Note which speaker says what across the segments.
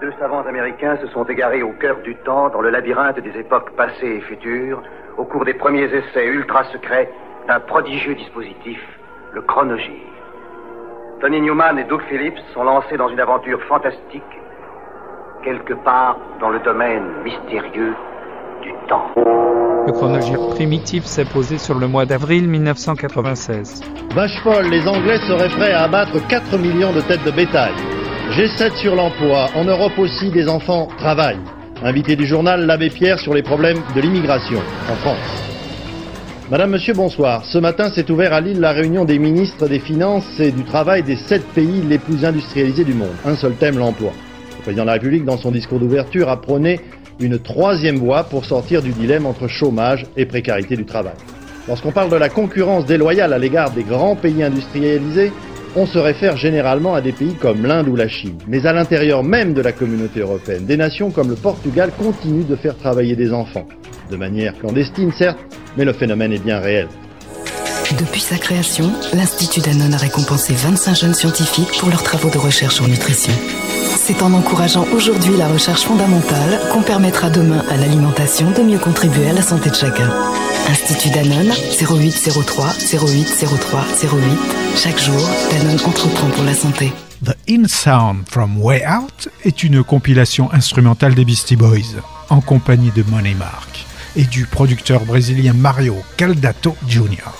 Speaker 1: Deux savants américains se sont égarés au cœur du temps, dans le labyrinthe des époques passées et futures, au cours des premiers essais ultra secrets d'un prodigieux dispositif, le chronogire. Tony Newman et Doug Phillips sont lancés dans une aventure fantastique, quelque part dans le domaine mystérieux du temps.
Speaker 2: Le chronogire primitif s'est posé sur le mois d'avril 1996.
Speaker 3: Vache folle, les Anglais seraient prêts à abattre 4 millions de têtes de bétail. G7 sur l'emploi. En Europe aussi, des enfants travaillent. Invité du journal, l'abbé Pierre sur les problèmes de l'immigration en France. Madame, Monsieur, bonsoir. Ce matin s'est ouvert à Lille la réunion des ministres des Finances et du Travail des sept pays les plus industrialisés du monde. Un seul thème, l'emploi. Le président de la République, dans son discours d'ouverture, a prôné une troisième voie pour sortir du dilemme entre chômage et précarité du travail. Lorsqu'on parle de la concurrence déloyale à l'égard des grands pays industrialisés, on se réfère généralement à des pays comme l'Inde ou la Chine. Mais à l'intérieur même de la communauté européenne, des nations comme le Portugal continuent de faire travailler des enfants. De manière clandestine, certes, mais le phénomène est bien réel.
Speaker 4: Depuis sa création, l'Institut Danone a récompensé 25 jeunes scientifiques pour leurs travaux de recherche en nutrition. C'est en encourageant aujourd'hui la recherche fondamentale qu'on permettra demain à l'alimentation de mieux contribuer à la santé de chacun. Institut Danone 0803 0803 08. Chaque jour, Danone entreprend pour la santé.
Speaker 5: The In Sound from Way Out est une compilation instrumentale des Beastie Boys en compagnie de Money Mark et du producteur brésilien Mario Caldato Jr.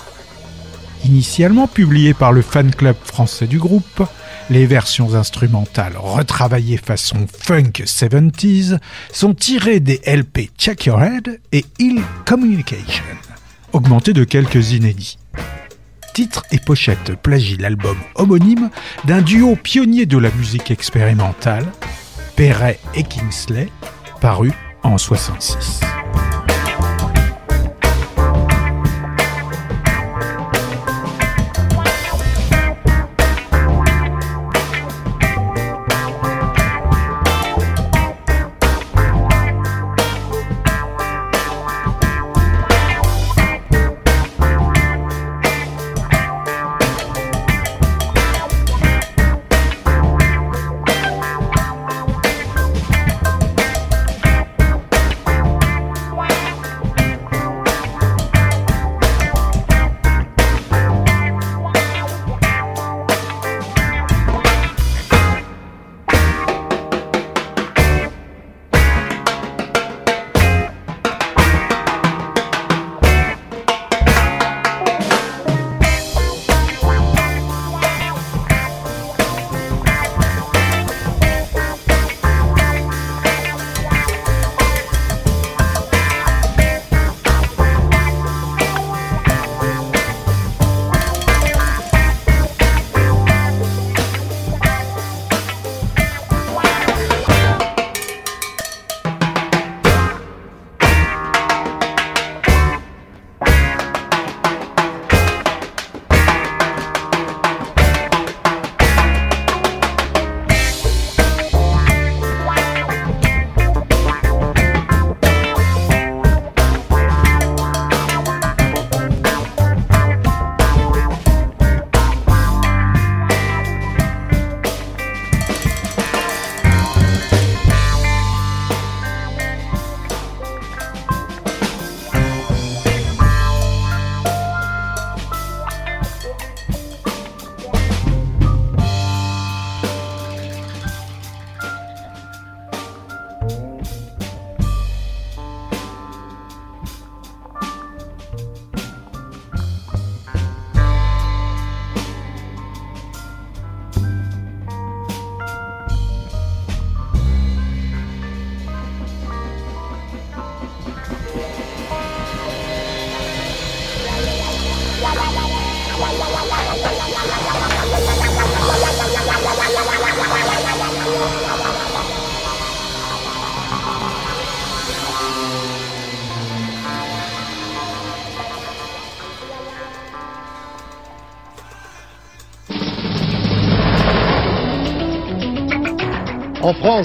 Speaker 5: Initialement publié par le fan club français du groupe, les versions instrumentales retravaillées façon funk 70s sont tirées des LP Check Your Head et Ill Communication, augmentées de quelques inédits. Titre et pochette plagient l'album homonyme d'un duo pionnier de la musique expérimentale, Perret et Kingsley, paru en 66.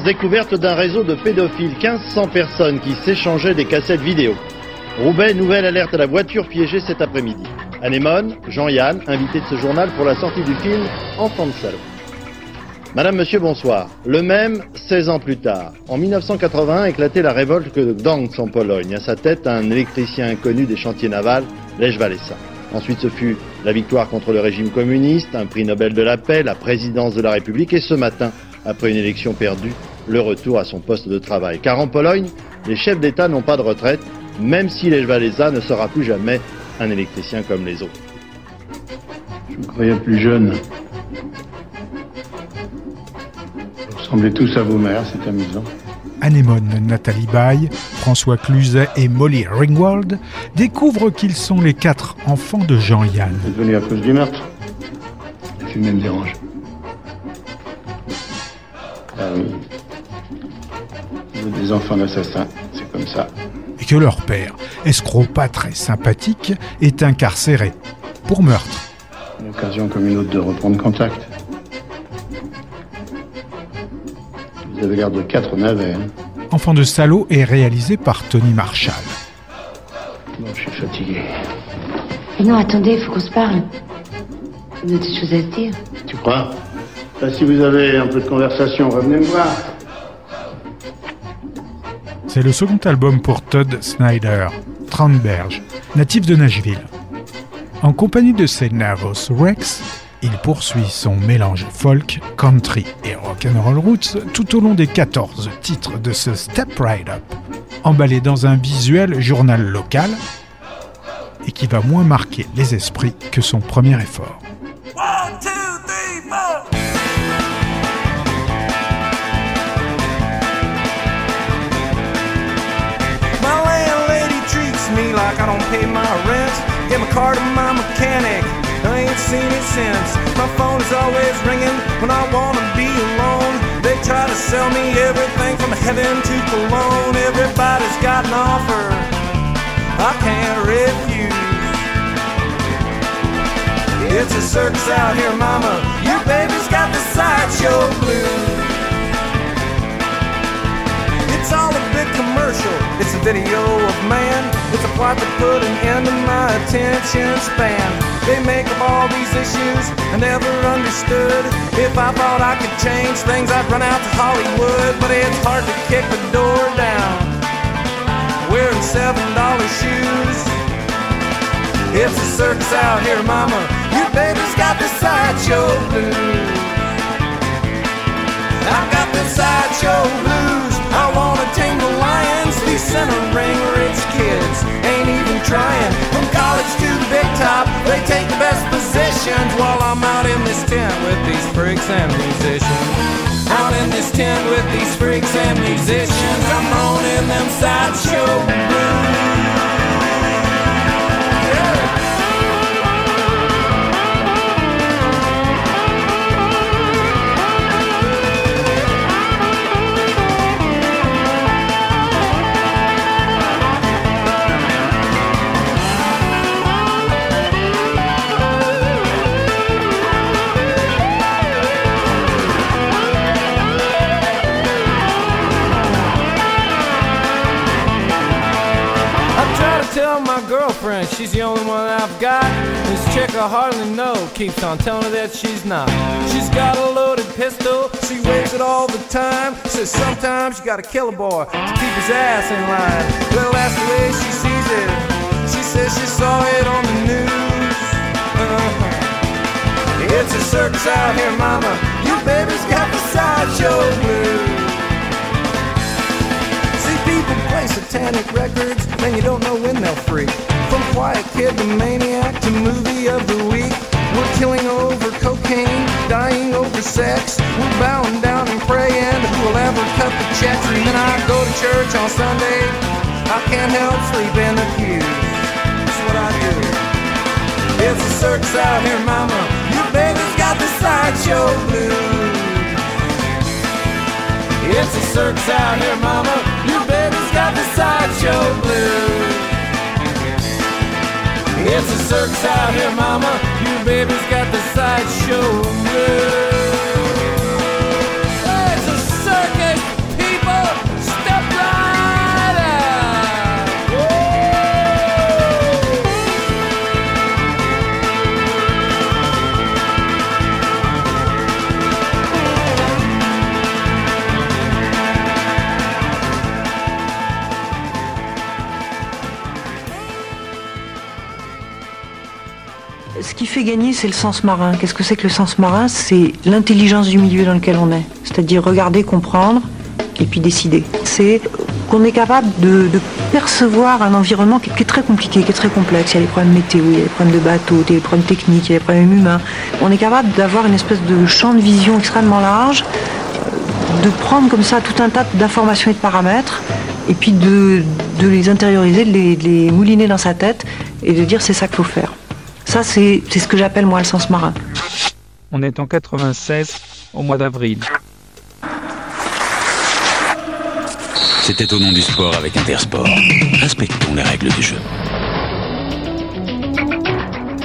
Speaker 3: Découverte d'un réseau de pédophiles, 1500 personnes qui s'échangeaient des cassettes vidéo. Roubaix, nouvelle alerte à la voiture piégée cet après-midi. Anémone, Jean-Yann, invité de ce journal pour la sortie du film Enfant de salon. Madame, Monsieur, bonsoir. Le même, 16 ans plus tard. En 1981 éclatait la révolte de Gdansk en Pologne. À sa tête, un électricien inconnu des chantiers navals, Lech Walesa. Ensuite, ce fut la victoire contre le régime communiste, un prix Nobel de la paix, la présidence de la République et ce matin, après une élection perdue, le retour à son poste de travail. Car en Pologne, les chefs d'État n'ont pas de retraite, même si Lech Walesa ne sera plus jamais un électricien comme les autres.
Speaker 6: Je me croyais plus jeune. Vous ressemblez tous à vos mères, c'est amusant.
Speaker 5: Anémone, Nathalie Baye, François Cluzet et Molly Ringwald découvrent qu'ils sont les quatre enfants de Jean-Yann.
Speaker 6: C'est venu à cause du meurtre? La fumée me dérange. Des enfants d'assassins, c'est comme ça.
Speaker 5: Et que leur père, escroc pas très sympathique, est incarcéré pour meurtre.
Speaker 6: Une occasion comme une autre de reprendre contact. Vous avez l'air de quatre navets. Hein.
Speaker 5: Enfant de salaud est réalisé par Tony Marshall.
Speaker 6: Bon, je suis fatigué.
Speaker 7: Mais non, attendez, il faut qu'on se parle. On a des choses à se dire.
Speaker 6: Tu crois? Bah, Si vous avez un peu de conversation, revenez me voir.
Speaker 5: C'est le second album pour Todd Snyder, Tranberge, natif de Nashville. En compagnie de ses Nervous Rex, il poursuit son mélange folk, country et rock'n'roll roots tout au long des 14 titres de ce Step Right Up, emballé dans un visuel journal local et qui va moins marquer les esprits que son premier effort.
Speaker 8: One, two, three, like I don't pay my rent. Get my car to my mechanic. I ain't seen it since. My phone is always ringing when I wanna be alone. They try to sell me everything from heaven to cologne. Everybody's got an offer I can't refuse. It's a circus out here, mama. Your baby's got the sideshow blues. It's all big commercial. It's a video of man. It's a plot to put an end to my attention span. They make up all these issues I never understood. If I thought I could change things, I'd run out to Hollywood. But it's hard to kick the door down. Wearing seven dollar shoes. It's a circus out here, mama. Your baby's got the sideshow blues. I've got the sideshow blues. I wanna tame These center ring rich kids ain't even trying. From college to the big top, they take the best positions while I'm out in this tent with these freaks and musicians. Out in this tent with these freaks and musicians, I'm owning them sideshow blues. Girlfriend she's the only one I've got. This chick I hardly know keeps on telling her that she's not. She's got a loaded pistol, she waves it all the time. Says sometimes you gotta kill a boy to keep his ass in line. Well, that's the way she sees it. She says she saw it on the news. Uh-huh. It's a circus out here, mama. Your baby's got the sideshow blues. Satanic records, and you don't know when they'll freak. From Quiet Kid to Maniac to Movie of the Week. We're killing over cocaine, dying over sex. We're bowing down and praying who will ever cut the checks. And then I go to church on Sunday. I can't help sleeping the pews. That's what I do. It's a circus out here, mama. Your baby's got the sideshow blues. It's a circus out here, mama. Blues. It's a circus out here, mama. Your baby's got the sideshow blues.
Speaker 9: Fait gagner, c'est le sens marin. Qu'est-ce que c'est que le sens marin? C'est l'intelligence du milieu dans lequel on est. C'est-à-dire regarder, comprendre et puis décider. C'est qu'on est capable de, percevoir un environnement qui, est très compliqué, qui est très complexe. Il y a les problèmes météo, il y a les problèmes de bateau, il y a les problèmes techniques, il y a les problèmes humains. On est capable d'avoir une espèce de champ de vision extrêmement large, de prendre comme ça tout un tas d'informations et de paramètres, et puis de, les intérioriser, les, de les mouliner dans sa tête et de dire c'est ça qu'il faut faire. Ça, c'est ce que j'appelle moi le sens marin.
Speaker 2: On est en 96, au mois d'avril.
Speaker 10: C'était au nom du sport avec Intersport. Respectons les règles du jeu.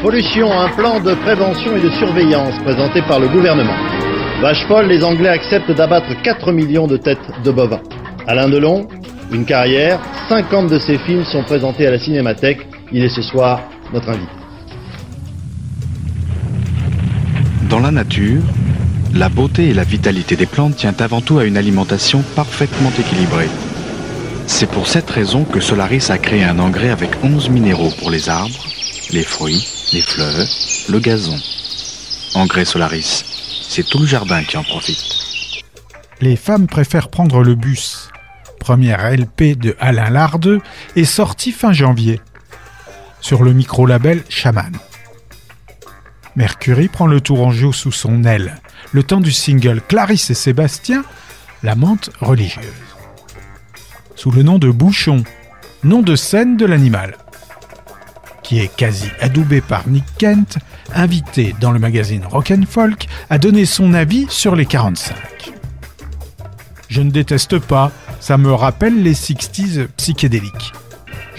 Speaker 3: Pollution, un plan de prévention et de surveillance présenté par le gouvernement. Vache folle, les Anglais acceptent d'abattre 4 millions de têtes de bovins. Alain Delon, une carrière, 50 de ses films sont présentés à la Cinémathèque. Il est ce soir notre invité.
Speaker 11: Dans la nature, la beauté et la vitalité des plantes tient avant tout à une alimentation parfaitement équilibrée. C'est pour cette raison que Solaris a créé un engrais avec 11 minéraux pour les arbres, les fruits, les fleurs, le gazon. Engrais Solaris, c'est tout le jardin qui en profite.
Speaker 5: Les femmes préfèrent prendre le bus. Première LP de Alain Lardeux est sortie fin janvier sur le micro-label Shaman. Mercury prend le tourangeau sous son aile, le temps du single Clarisse et Sébastien, la menthe religieuse. Sous le nom de Bouchon, nom de scène de l'animal, qui est quasi adoubé par Nick Kent, invité dans le magazine Rock and Folk à donner son avis sur les 45. Je ne déteste pas, ça me rappelle les 60s psychédéliques.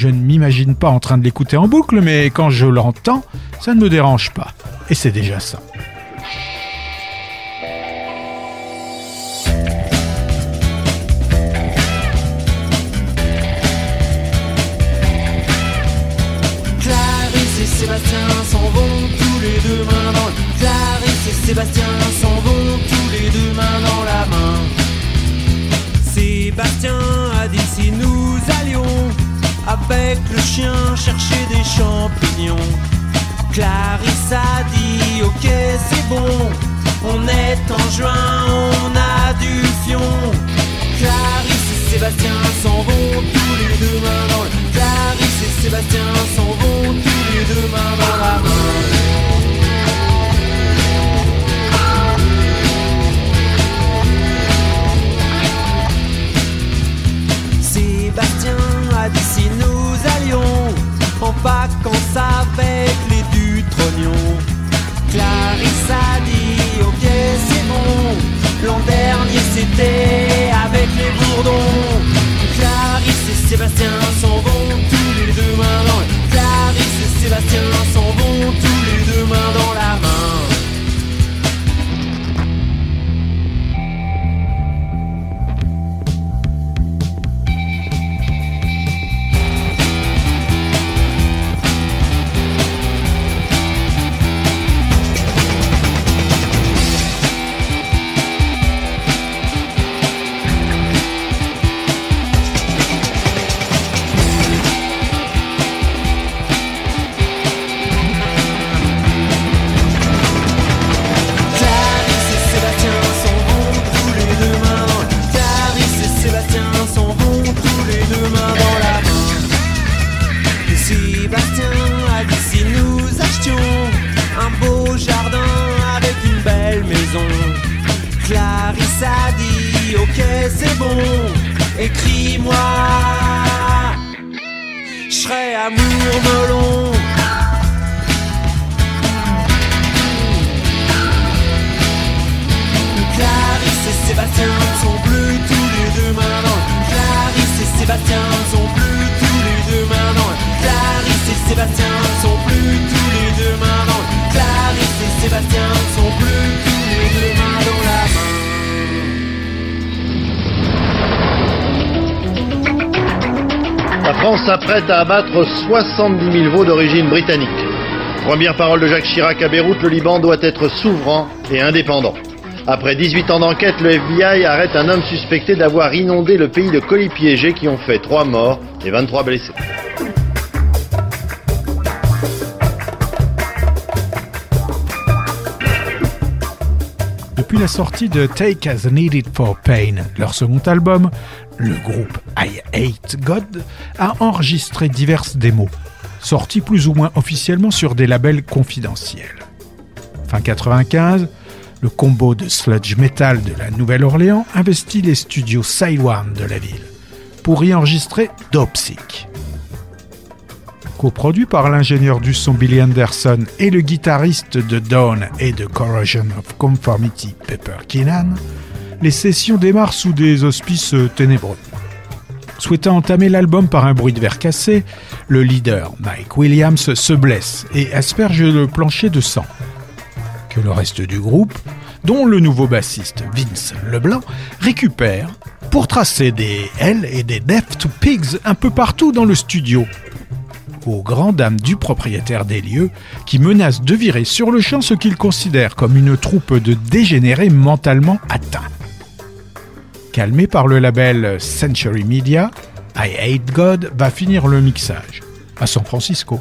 Speaker 5: Je ne m'imagine pas en train de l'écouter en boucle, mais quand je l'entends, ça ne me dérange pas. Et c'est déjà ça.
Speaker 12: Clarisse et Sébastien s'en vont tous les deux mains dans le... Clarisse et Sébastien avec le chien chercher des champignons. Clarisse a dit ok c'est bon, on est en juin, on a du fion. Clarisse et Sébastien s'en vont tous les deux mains dans le... Clarisse et Sébastien s'en vont tous les deux mains dans la main. Sébastien a dit si nous allions en vacances avec les Dutrognons. Clarisse a dit ok c'est bon, l'an dernier c'était avec les bourdons. Clarisse et Sébastien s'en vont tous les deux mains dans. Clarisse et Sébastien tous les deux mains dans la
Speaker 3: à abattre 70 000 veaux d'origine britannique. Première parole de Jacques Chirac à Beyrouth, le Liban doit être souverain et indépendant. Après 18 ans d'enquête, le FBI arrête un homme suspecté d'avoir inondé le pays de colis piégés qui ont fait 3 morts et 23 blessés.
Speaker 5: Depuis la sortie de Take As Needed for Pain, leur second album, le groupe I Hate God a enregistré diverses démos, sorties plus ou moins officiellement sur des labels confidentiels. Fin 95, le combo de sludge metal de la Nouvelle-Orléans investit les studios One de la ville pour y enregistrer Dopsic. Coproduit par l'ingénieur du son Billy Anderson et le guitariste de Dawn et de Corrosion of Conformity Pepper Keenan, les sessions démarrent sous des auspices ténébreux. Souhaitant entamer l'album par un bruit de verre cassé, le leader Mike Williams se blesse et asperge le plancher de sang. Que le reste du groupe, dont le nouveau bassiste Vince Leblanc, récupère pour tracer des L et des Death to Pigs un peu partout dans le studio. Aux grandes dames du propriétaire des lieux, qui menace de virer sur le champ ce qu'il considère comme une troupe de dégénérés mentalement atteints. Calmé par le label Century Media, I Hate God va finir le mixage à San Francisco.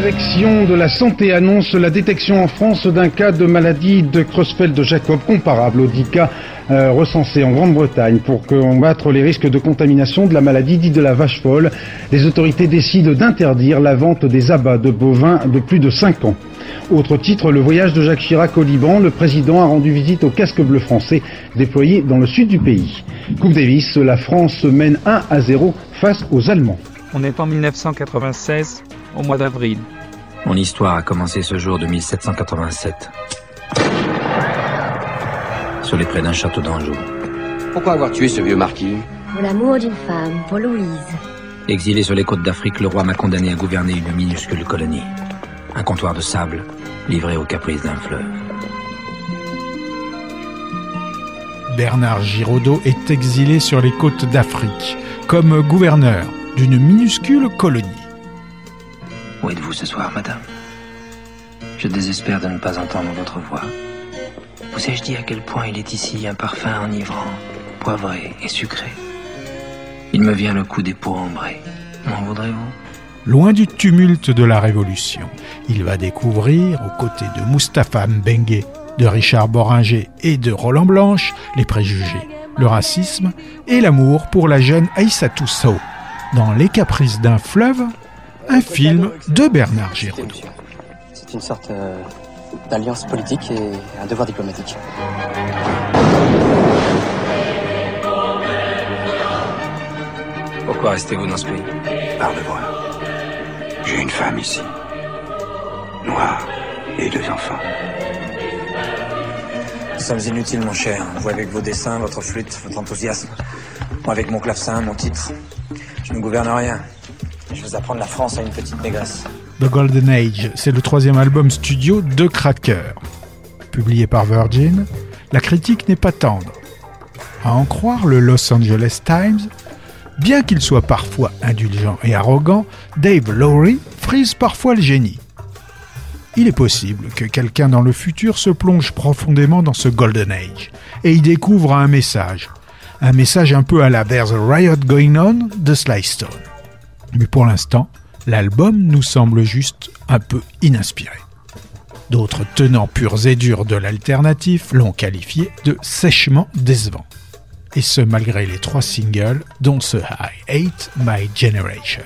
Speaker 13: Direction de la santé annonce la détection en France d'un cas de maladie de Creutzfeldt-Jacob comparable aux 10 cas euh, recensés en Grande-Bretagne pour combattre les risques de contamination de la maladie dite de la vache folle. Les autorités décident d'interdire la vente des abats de bovins de plus de 5 ans. Autre titre, le voyage de Jacques Chirac au Liban. Le président a rendu visite au casque bleu français déployé dans le sud du pays. Coupe Davis, la France mène 1 à 0 face aux Allemands.
Speaker 2: On est en 1996, au mois d'avril.
Speaker 14: Mon histoire a commencé ce jour de 1787. Sur les prés d'un château d'Anjou.
Speaker 15: Pourquoi avoir tué ce vieux marquis?
Speaker 16: Pour l'amour d'une femme, pour Louise.
Speaker 14: Exilé sur les côtes d'Afrique, le roi m'a condamné à gouverner une minuscule colonie. Un comptoir de sable, livré aux caprices d'un fleuve.
Speaker 5: Bernard Giraudot est exilé sur les côtes d'Afrique comme gouverneur d'une minuscule colonie.
Speaker 14: Où êtes-vous ce soir, madame Je désespère de ne pas entendre votre voix. Vous ai-je dit à quel point il est ici un parfum enivrant, poivré et sucré Il me vient le coup des peaux ambrées. M'en voudrez-vous
Speaker 5: Loin du tumulte de la Révolution, il va découvrir, aux côtés de Mustapha Mbengue, de Richard Boringer et de Roland Blanche, les préjugés, le racisme et l'amour pour la jeune Aïssatou Sow. Dans Les Caprices d'un fleuve, un film de Bernard Giraudot.
Speaker 17: C'est une sorte euh, d'alliance politique et un devoir diplomatique.
Speaker 14: Pourquoi restez-vous dans ce pays?
Speaker 10: Parle-moi. J'ai une femme ici. Noire et deux enfants.
Speaker 14: Nous sommes inutiles, mon cher. Vous avec vos dessins, votre flûte, votre enthousiasme. Moi avec mon clavecin, mon titre. Je ne gouverne rien. Je apprendre la France à une petite.
Speaker 5: The Golden Age, c'est le troisième album studio de Cracker. Publié par Virgin, la critique n'est pas tendre. À en croire le Los Angeles Times, bien qu'il soit parfois indulgent et arrogant, Dave Lowry frise parfois le génie. Il est possible que quelqu'un dans le futur se plonge profondément dans ce Golden Age et y découvre un message. Un message un peu à la There's a Riot Going On de Sly Stone. Mais pour l'instant, l'album nous semble juste un peu ininspiré. D'autres tenants purs et durs de l'alternatif l'ont qualifié de sèchement décevant. Et ce malgré les trois singles dont ce I Hate My Generation.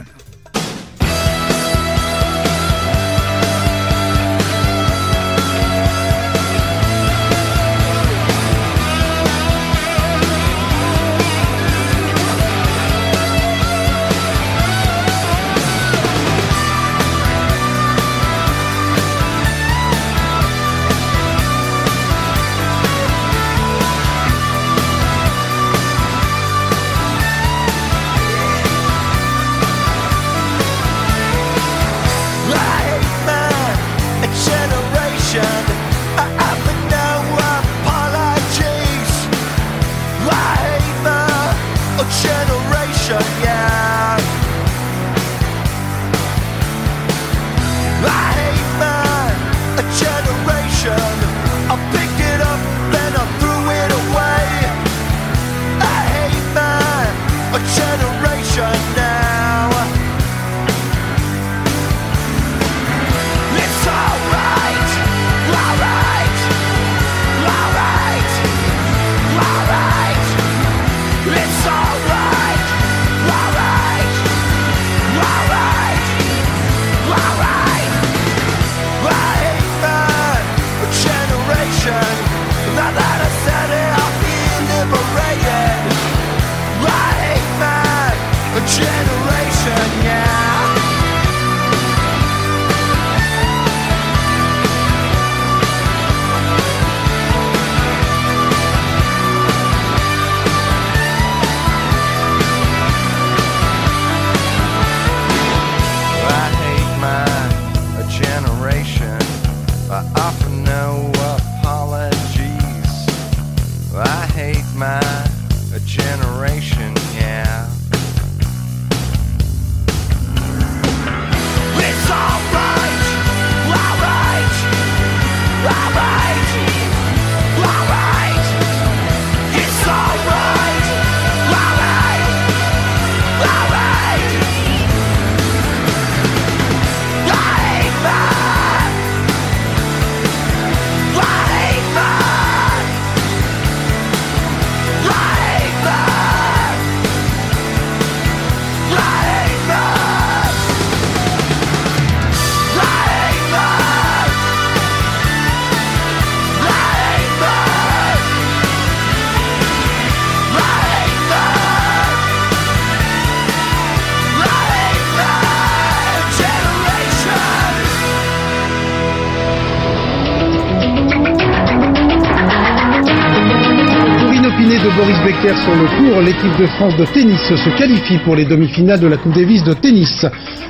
Speaker 13: L'équipe de France de tennis se qualifie pour les demi-finales de la Coupe Davis de tennis.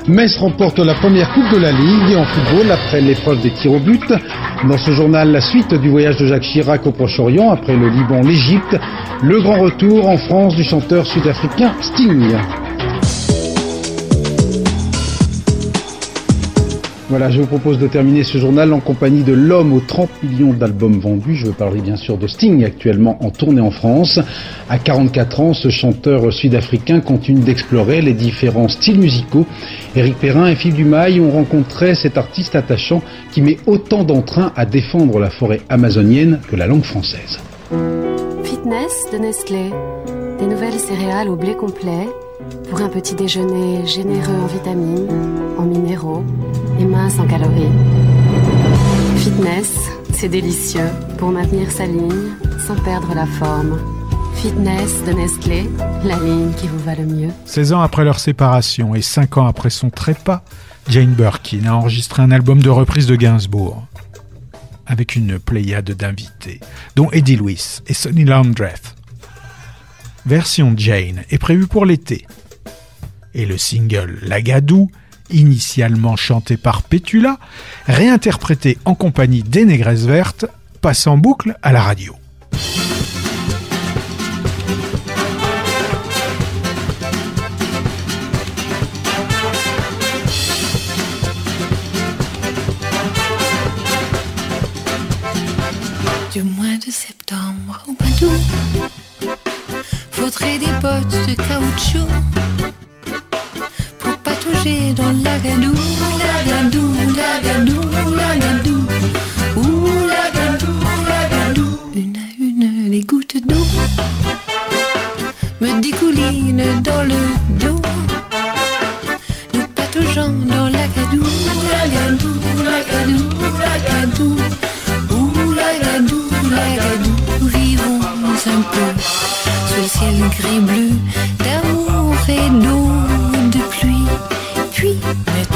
Speaker 13: Metz remporte la première Coupe de la Ligue en football après l'épreuve des tirs au but. Dans ce journal, la suite du voyage de Jacques Chirac au Proche-Orient après le Liban, l'Égypte. Le grand retour en France du chanteur sud-africain Sting. Voilà, je vous propose de terminer ce journal en compagnie de l'homme aux 30 millions d'albums vendus. Je veux parler bien sûr de Sting, actuellement en tournée en France. À 44 ans, ce chanteur sud-africain continue d'explorer les différents styles musicaux. Éric Perrin et Philippe Dumail ont rencontré cet artiste attachant qui met autant d'entrain à défendre la forêt amazonienne que la langue française.
Speaker 18: Fitness de Nestlé, des nouvelles céréales au blé complet pour un petit déjeuner généreux en vitamines, en minéraux et mince en calories. Fitness, c'est délicieux pour maintenir sa ligne sans perdre la forme. Fitness de Nestlé, la ligne qui vous va le mieux.
Speaker 5: 16 ans après leur séparation et 5 ans après son trépas, Jane Birkin a enregistré un album de reprise de Gainsbourg avec une pléiade d'invités, dont Eddie Lewis et Sonny Landreth. Version Jane est prévue pour l'été. Et le single Lagadou, initialement chanté par Petula, réinterprété en compagnie des Négresses Vertes, passe en boucle à la radio.
Speaker 19: Du mois de septembre au mois d'août, faudrait des bottes de caoutchouc pour patauger dans l'agadou, l'agadou, l'agadou, l'agadou, ouh l'agadou, l'agadou. Une à une, les gouttes d'eau me découlinent dans le dos. Nous pataugeons dans l'agadou, l'agadou, l'agadou, l'agadou, ouh l'agadou, l'agadou. Nous vivons un peu sous le ciel gris-bleu d'amour et d'eau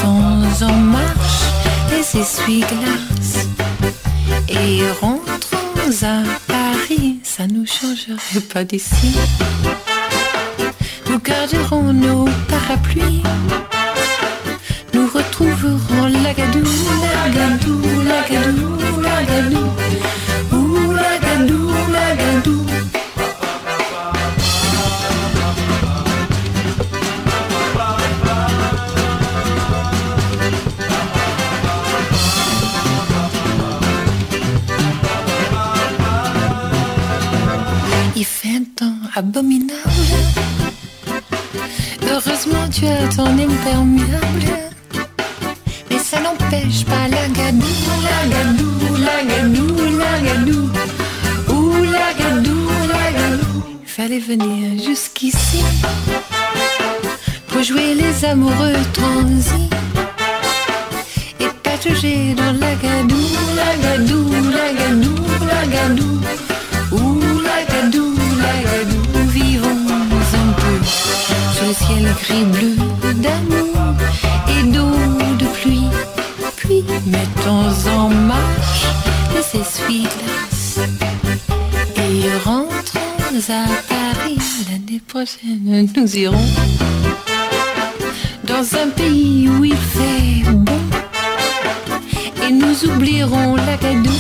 Speaker 19: mettons en marche les essuie-glaces et rentrons à Paris. Ça nous changerait pas d'ici. Nous garderons nos parapluies. Nous retrouverons l'agadou, l'agadou, l'agadou, l'agadou. Ouh, l'agadou, l'agadou. Il tu as ton imperméable. À Paris l'année prochaine. Nous irons dans un pays où il fait bon et nous oublierons la gadou,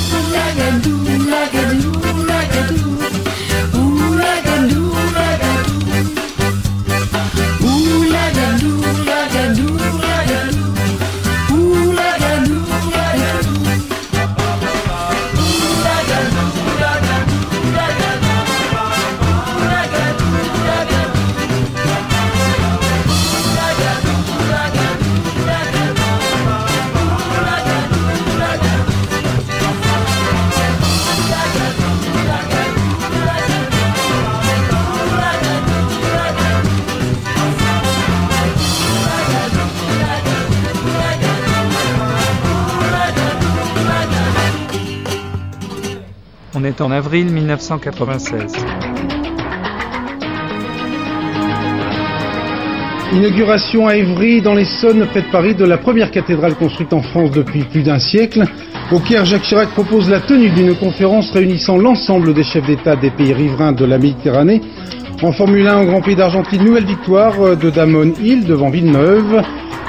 Speaker 2: On est en avril 1996.
Speaker 13: Inauguration à Évry, dans l'Essonne, près de Paris, de la première cathédrale construite en France depuis plus d'un siècle. Au Caire, Jacques Chirac propose la tenue d'une conférence réunissant l'ensemble des chefs d'État des pays riverains de la Méditerranée. En Formule 1, au Grand Prix d'Argentine, nouvelle victoire de Damon Hill devant Villeneuve.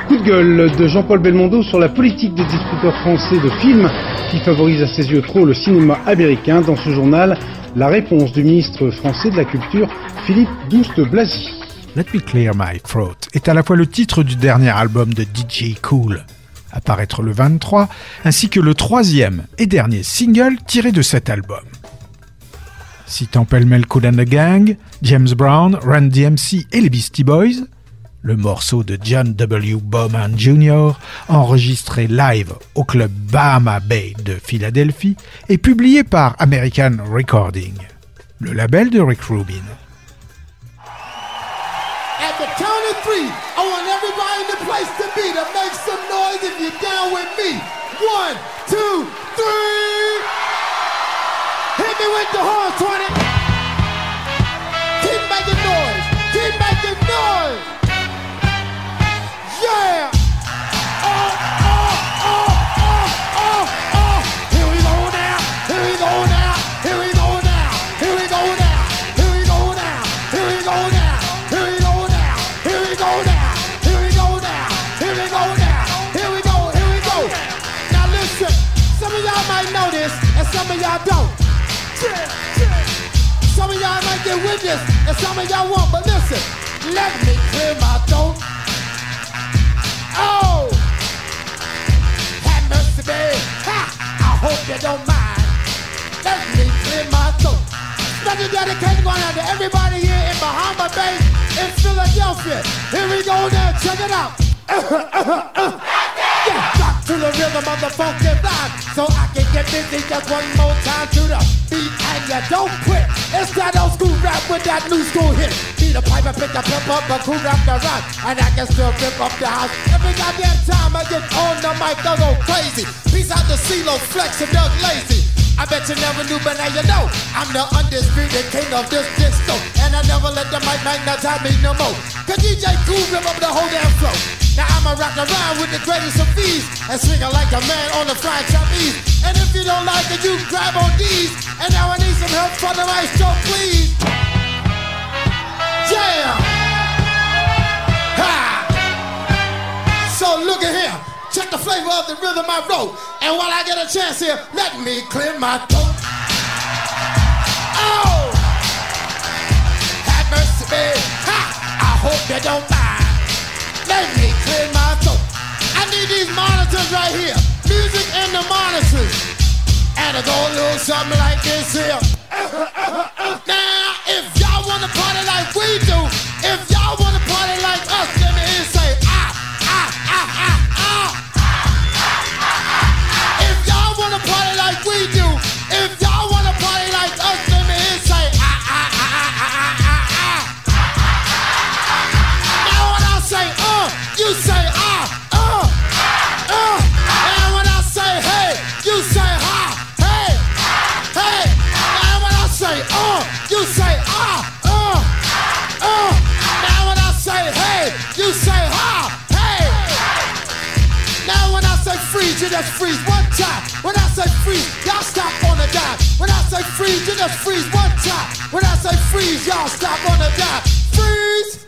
Speaker 13: Coup de gueule de Jean-Paul Belmondo sur la politique des distributeurs français de films qui favorise à ses yeux trop le cinéma américain. Dans ce journal, la réponse du ministre français de la Culture, Philippe Douste-Blazy.
Speaker 5: Let Me Clear My Throat est à la fois le titre du dernier album de DJ Cool, à paraître le 23, ainsi que le troisième et dernier single tiré de cet album. Citant pêle-mêle Cool and the Gang, James Brown, Run DMC et les Beastie Boys, le morceau de John W. Bowman Jr., enregistré live au club Bahama Bay de Philadelphie, est publié par American Recording, le label de Rick Rubin.
Speaker 20: At the count of three, I want everybody in the place to be to make some noise if you're down with me. One, two, three. Hit me with the horn, 20. Keep making noise. Keep making noise. Yeah. Oh, oh, oh, oh, oh, oh. Here we go now. Here we go now. Here we go now. Here we go now. Here we go now. Here we go now. Here we go now. Here we go now. Here we go now. Here we go now. Here we go. Here we go. Now listen. Some of y'all might know this, and some of y'all don't. Some of y'all might get with this, and some of y'all won't. But listen, let me clear my throat. Oh, have mercy, babe. Ha! I hope you don't mind. Let me clear my throat. Special dedication going out to everybody here in Bahama Bay, in Philadelphia. Here we go now, check it out. Uh-huh, uh-huh, uh-huh. Yeah, rock to the rhythm of the funky vibe, so I can get busy just one more time to the beat, and you don't quit. It's that old school rap with that new school hit. Beat a pipe and pick a pimp up, a cool rap the rap, and I can still rip up the house. Every goddamn time I get on the mic, I go crazy. Peace out to CeeLo, Flex, and Doug Lazy. I bet you never knew, but now you know. I'm the undisputed king of this disco. And I never let the mic magnetize me no more. Cause DJ Cool rip up the whole damn flow. Now I'ma rock around with the greatest of ease. And swing like a man on the fried trapeze. And if you don't like it, you grab on these. And now I need some help from the maestro, please. Yeah! Ha! So look at here. Check the flavor of the rhythm I wrote. And while I get a chance here, let me clear my throat. Oh! Have mercy, babe. Ha! I hope you don't mind. Clear my throat. I need these monitors right here. Music and the monitors. And it go a little something like this here. Now, if y'all wanna party like we do, say freeze, you just freeze one time. When I say freeze, y'all stop on the dime. Freeze.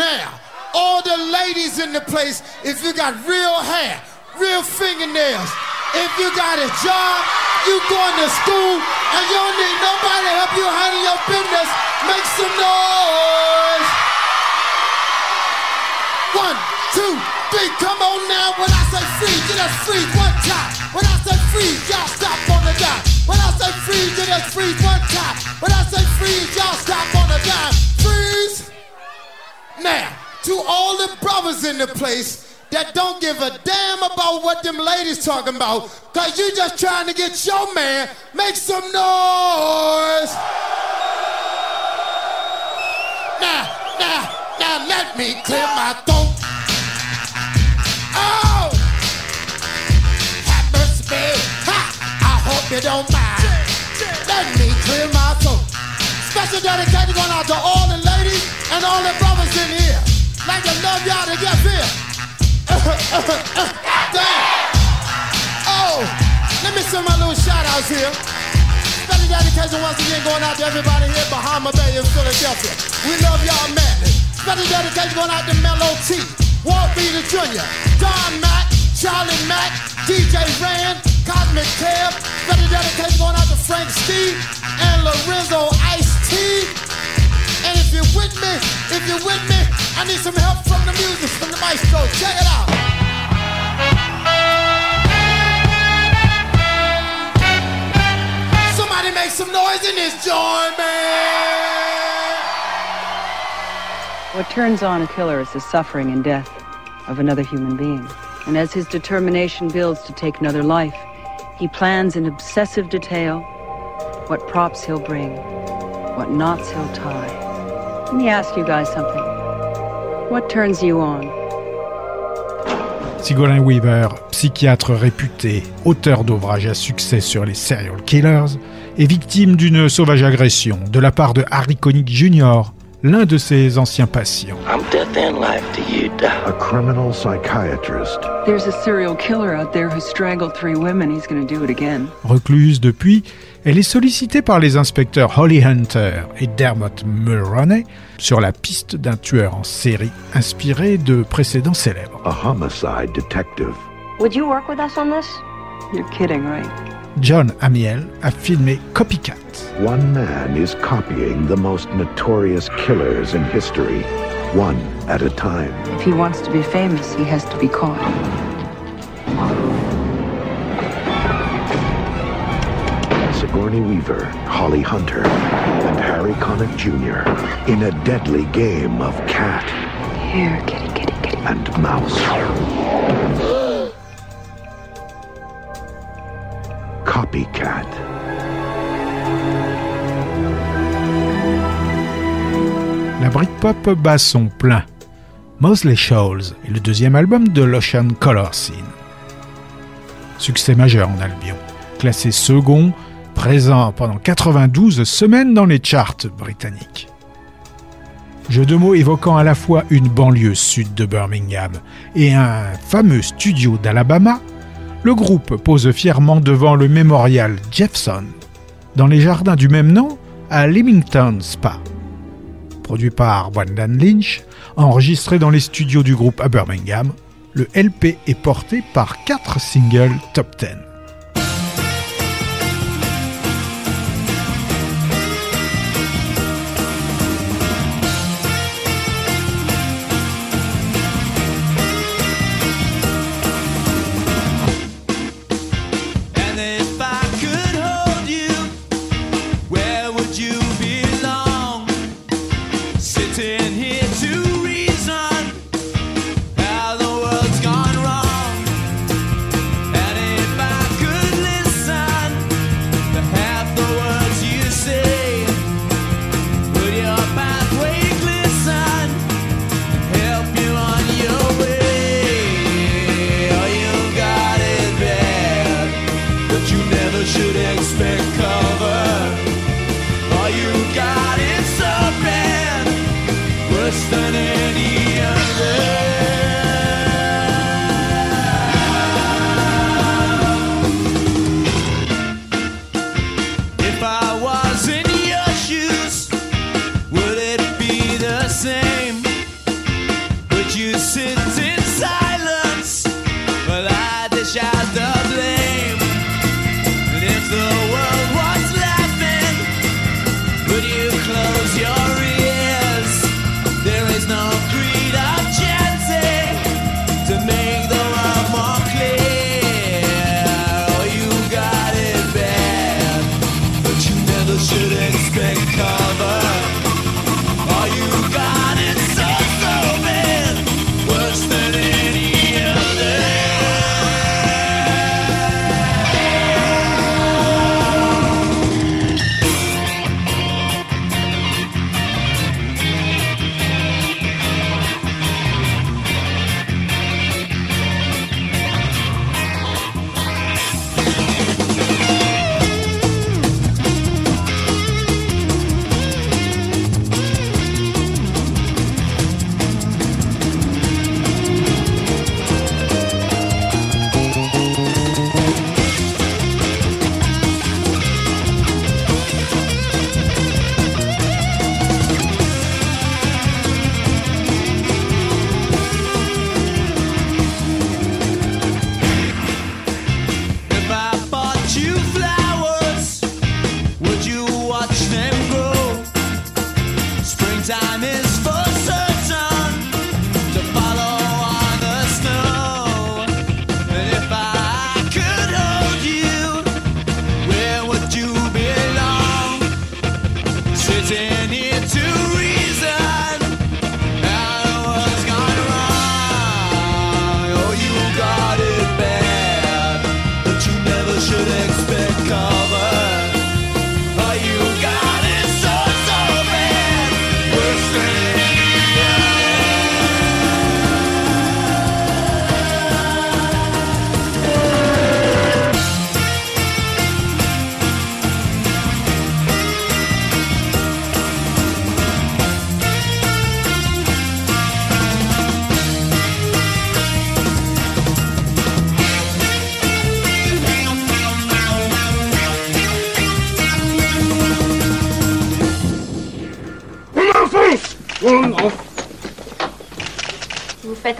Speaker 20: Now, all the ladies in the place, if you got real hair, real fingernails, if you got a job, you going to school, and you don't need nobody to help you handle your business, make some noise. One, two, three, come on now. When I say freeze, you just freeze one time. When I say freeze, y'all stop on the dime. When I say freeze, you just freeze one time. When I say freeze, y'all stop on the dime. Freeze. Now, to all the brothers in the place that don't give a damn about what them ladies talking about, cause you just trying to get your man, make some noise. Now, now, now let me clear my throat. Oh! don't mind. Let me clear my throat. Special dedication going out to all the ladies and all the brothers in here. Like to love y'all to get here. Damn. Oh, let me send my little shout outs here. Special dedication once again going out to everybody here behind my Bay in Philadelphia. We love y'all madly. Special dedication going out to Mellow T, Walt Beater Jr., Don Madden. Charlie Mack, DJ Rand, Cosmic Kev. Special dedication going out to Frank Steve and Lorenzo Ice T. And if you're with me, if you're with me, I need some help from the music, from the maestro. Check it out. Somebody make some noise in this joint, man.
Speaker 21: What turns on a killer is the suffering and death of another human being. And as his determination builds to take another life, he plans in obsessive detail what props he'll bring, what knots he'll tie. Let me ask you guys something. What turns you on?
Speaker 5: Sigourney Weaver, psychiatre réputé, auteur d'ouvrages à succès sur les serial killers, est victime d'une sauvage agression de la part de Harry Connick Jr., l'un de ses anciens patients.
Speaker 22: I'm death in life to you, Doc.
Speaker 23: A criminal psychiatrist.
Speaker 21: There's a serial killer out there who strangled three women. He's going to do it again.
Speaker 5: Recluse depuis, elle est sollicitée par les inspecteurs Holly Hunter et Dermot Mulroney sur la piste d'un tueur en série inspiré de précédents célèbres.
Speaker 23: A homicide detective.
Speaker 16: Would you work with us on this?
Speaker 21: You're kidding, right?
Speaker 5: John Amiel a filmé Copycat.
Speaker 23: One man is copying the most notorious killers in history, one at a time.
Speaker 21: If he wants to be famous, he has to be caught.
Speaker 23: Sigourney Weaver, Holly Hunter, and Harry Connick Jr. in a deadly game of cat
Speaker 21: Here, kitty, kitty, kitty.
Speaker 23: and mouse. Copycat.
Speaker 5: La Britpop bat son plein. Mosley Shoals est le deuxième album de l'Ocean Color Scene. Succès majeur en Albion, classé second, présent pendant 92 semaines dans les charts britanniques. Jeu de mots évoquant à la fois une banlieue sud de Birmingham et un fameux studio d'Alabama, le groupe pose fièrement devant le mémorial Jefferson, dans les jardins du même nom à Leamington Spa. Produit par Brendan Lynch, enregistré dans les studios du groupe à Birmingham, le LP est porté par quatre singles top 10.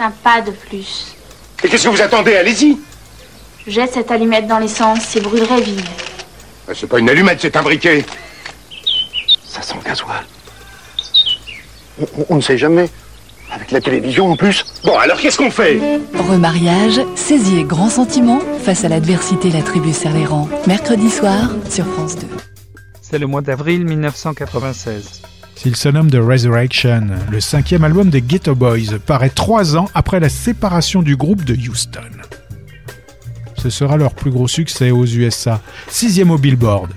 Speaker 16: Un pas de plus.
Speaker 24: Et qu'est-ce que vous attendez? Allez-y
Speaker 16: Je jette cette allumette dans l'essence et brûlerai vive.
Speaker 24: Ah, C'est pas une allumette, c'est un briquet.
Speaker 6: Ça sent le gasoil. On, on- on ne sait jamais. Avec la télévision en plus.
Speaker 24: Bon, alors qu'est-ce qu'on fait?
Speaker 25: Remariage, saisie et grand sentiment, face à l'adversité, la tribu serre les rangs. Mercredi soir sur France 2.
Speaker 2: C'est le mois d'avril 1996.
Speaker 5: S'il se nomme The Resurrection, le cinquième album des Ghetto Boys paraît trois ans après la séparation du groupe de Houston. Ce sera leur plus gros succès aux USA, sixième au Billboard.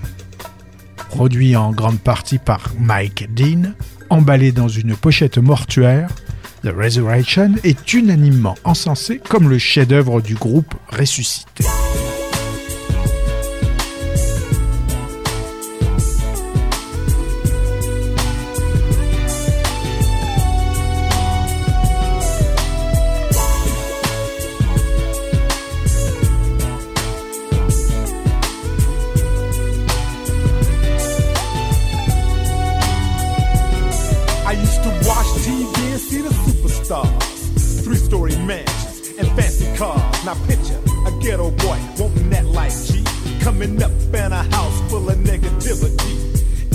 Speaker 5: Produit en grande partie par Mike Dean, emballé dans une pochette mortuaire, The Resurrection est unanimement encensé comme le chef-d'œuvre du groupe ressuscité.
Speaker 26: See the superstars. Three story mansions and fancy cars. Now picture a ghetto boy wanting that life G. Coming up in a house full of negativity.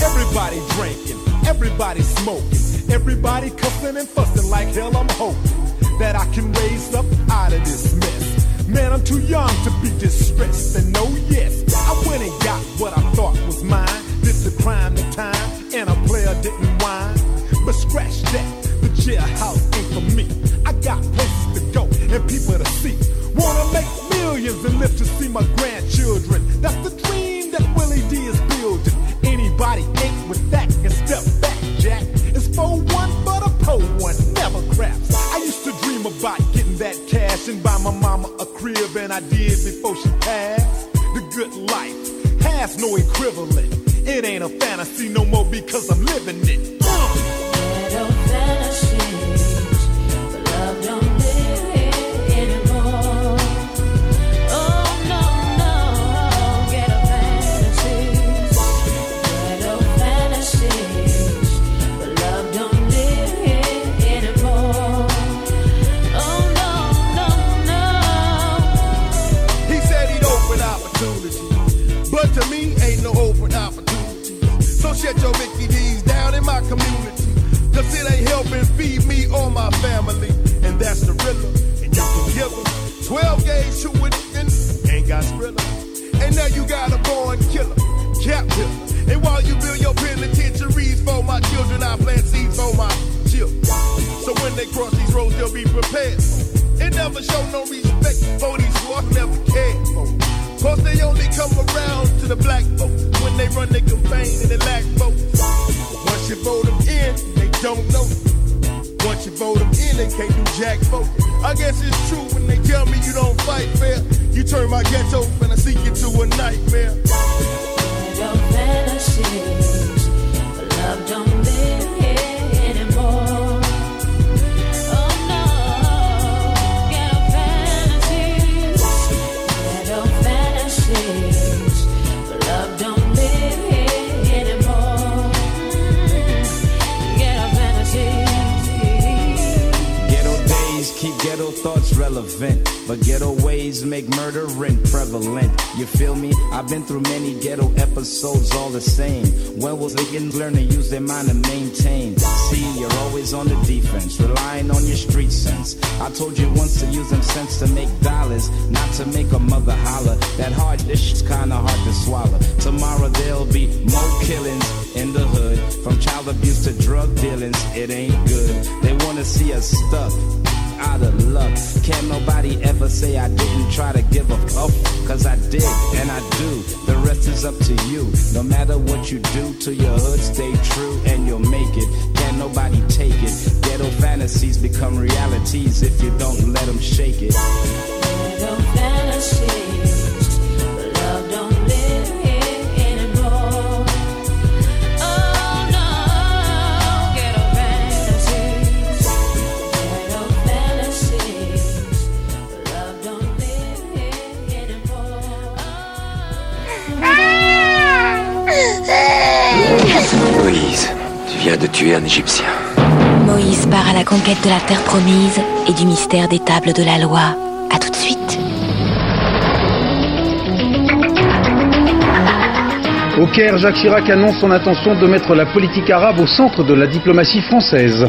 Speaker 26: Everybody drinking, everybody smoking, everybody cussing and fussing like hell. I'm hoping that I can raise up out of this mess. Man, I'm too young to be distressed. And no, yes, I went and got what I thought was mine. Did the crime, the time, and a player didn't whine. But scratch that, jailhouse ain't for me. I got places to go and people to see. Wanna make millions and live to see my grandchildren. That's the dream that Willie D is building. Anybody ain't with that can step back, Jack. It's for one, but a po one, never craps. I used to dream about getting that cash and buy my mama a crib, and I did before she passed. The good life has no equivalent. It ain't a fantasy no more because I'm living it. Uh. He shut your Mickey D's down in my community, cause it ain't helping feed me or my family, and that's the rhythm. And you can give them 12 gauge and ain't got thriller. And now you got a born killer, captive. And while you build your penitentiaries for my children, I plant seeds for my children. So when they cross these roads, they'll be prepared. It never show no respect for these come around to the black folks when they run their campaign and they lack votes. Once you vote them in, they don't know. Once you vote them in, they can't do jack vote. I guess it's true when they tell me you don't fight fair. You turn my ghetto and I see you to a nightmare.
Speaker 27: Love don't live here anymore. Oh Ghetto
Speaker 28: thoughts relevant, but ghetto ways make murdering prevalent. You feel me? I've been through many ghetto episodes all the same. When was begin learn to use their mind to maintain? See, you're always on the defense, relying on your street sense. I told you once to use them sense to make dollars, not to make a mother holler. That hard dish is kinda hard to swallow. Tomorrow there'll be more killings in the hood. From child abuse to drug dealings, it ain't good. They wanna see us stuck out of luck. Can't nobody ever say I didn't try to give a fuck. Cause I did, and I do. The rest is up to you. No matter what you do to your hood, stay true and you'll make it. Can't nobody take it. Ghetto fantasies become realities if you don't let them shake it.
Speaker 29: De tuer un Égyptien.
Speaker 30: Moïse part à la conquête de la terre promise et du mystère des tables de la loi. À tout de suite.
Speaker 13: Au Caire, Jacques Chirac annonce son intention de mettre la politique arabe au centre de la diplomatie française.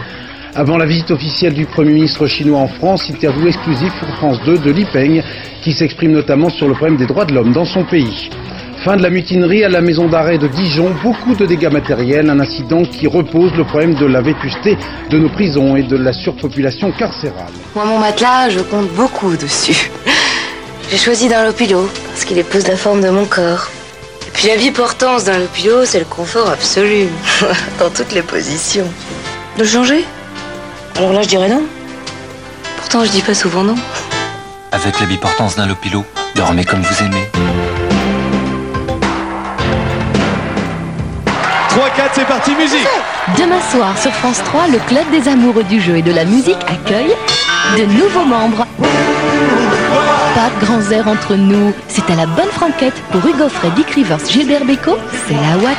Speaker 13: Avant la visite officielle du Premier ministre chinois en France, interview exclusive pour France 2 de Li Peng, qui s'exprime notamment sur le problème des droits de l'homme dans son pays. Fin de la mutinerie à la maison d'arrêt de Dijon, beaucoup de dégâts matériels, un incident qui repose le problème de la vétusté de nos prisons et de la surpopulation carcérale.
Speaker 31: Moi, mon matelas, je compte beaucoup dessus. J'ai choisi d'un lopilo parce qu'il épouse la forme de mon corps. Et puis la biportance d'un lopilo, c'est le confort absolu, dans toutes les positions. De le changer? Alors là, je dirais non. Pourtant, je dis pas souvent non.
Speaker 29: Avec la biportance d'un lopilo, dormez comme vous aimez.
Speaker 32: 3-4, c'est parti, musique
Speaker 25: Demain soir sur France 3, le Club des amoureux du jeu et de la musique accueille de nouveaux membres. Pas de grands airs entre nous, c'est à la bonne franquette pour Hugo Frey, Dick Rivers, Gilbert Bécaud, c'est la Watt.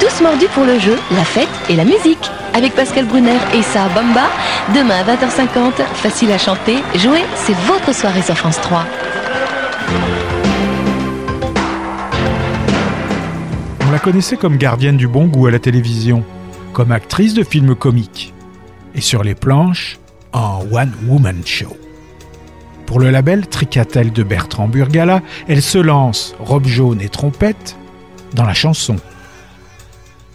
Speaker 25: Tous mordus pour le jeu, la fête et la musique. Avec Pascal Brunner et sa Bamba, demain à 20h50, facile à chanter, jouer, c'est votre soirée sur France 3.
Speaker 5: On la connaissait comme gardienne du bon goût à la télévision, comme actrice de films comiques, et sur les planches, en one-woman show. Pour le label Tricatel de Bertrand Burgala, elle se lance, robe jaune et trompette, dans la chanson.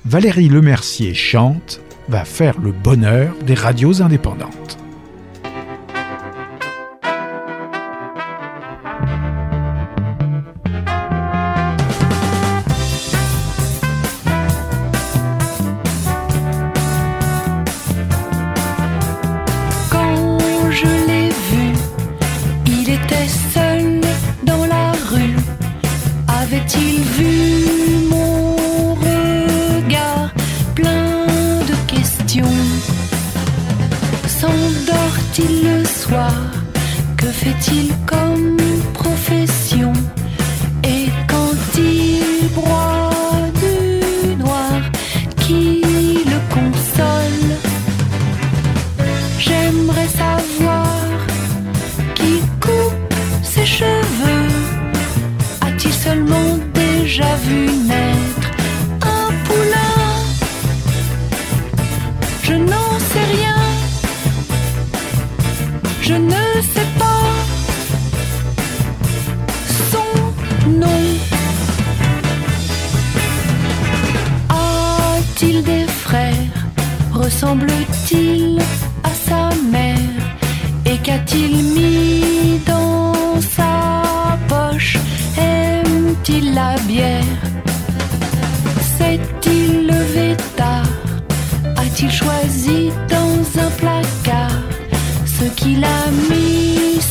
Speaker 5: Valérie Lemercier chante, va faire le bonheur des radios indépendantes.
Speaker 19: Mis dans sa poche Aime-t-il la bière S'est-il levé tard? A-t-il choisi dans un placard Ce qu'il a mis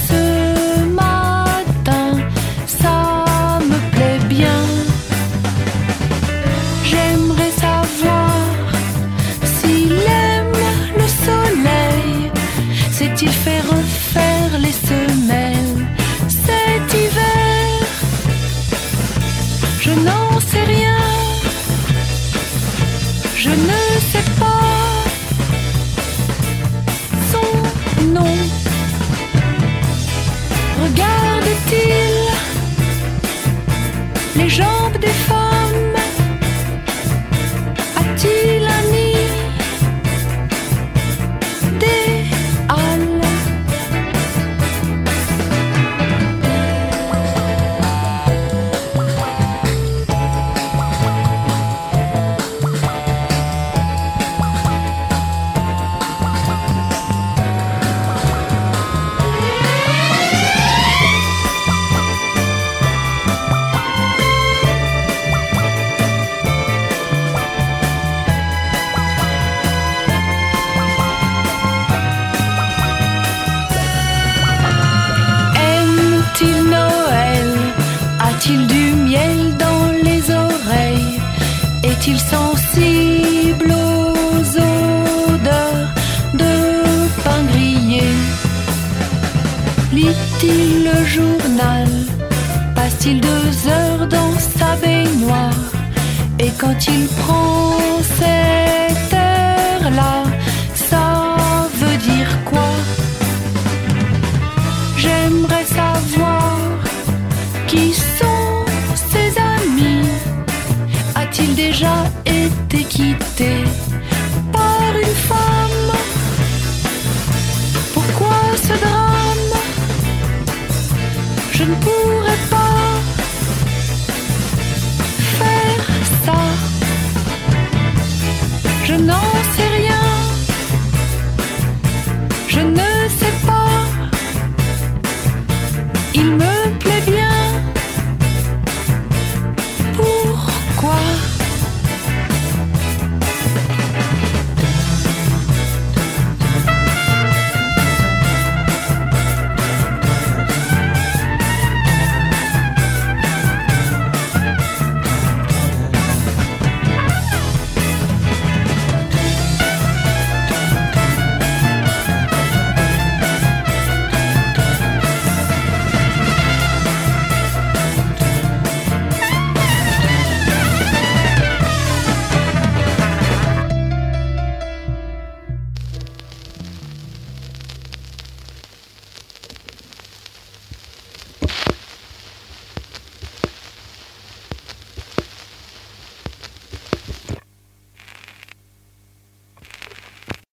Speaker 19: Lit-il le journal Passe-t-il deux heures dans sa baignoire Et quand il prend cet air-là, ça veut dire quoi J'aimerais savoir qui sont ses amis. A-t-il déjà été quitté?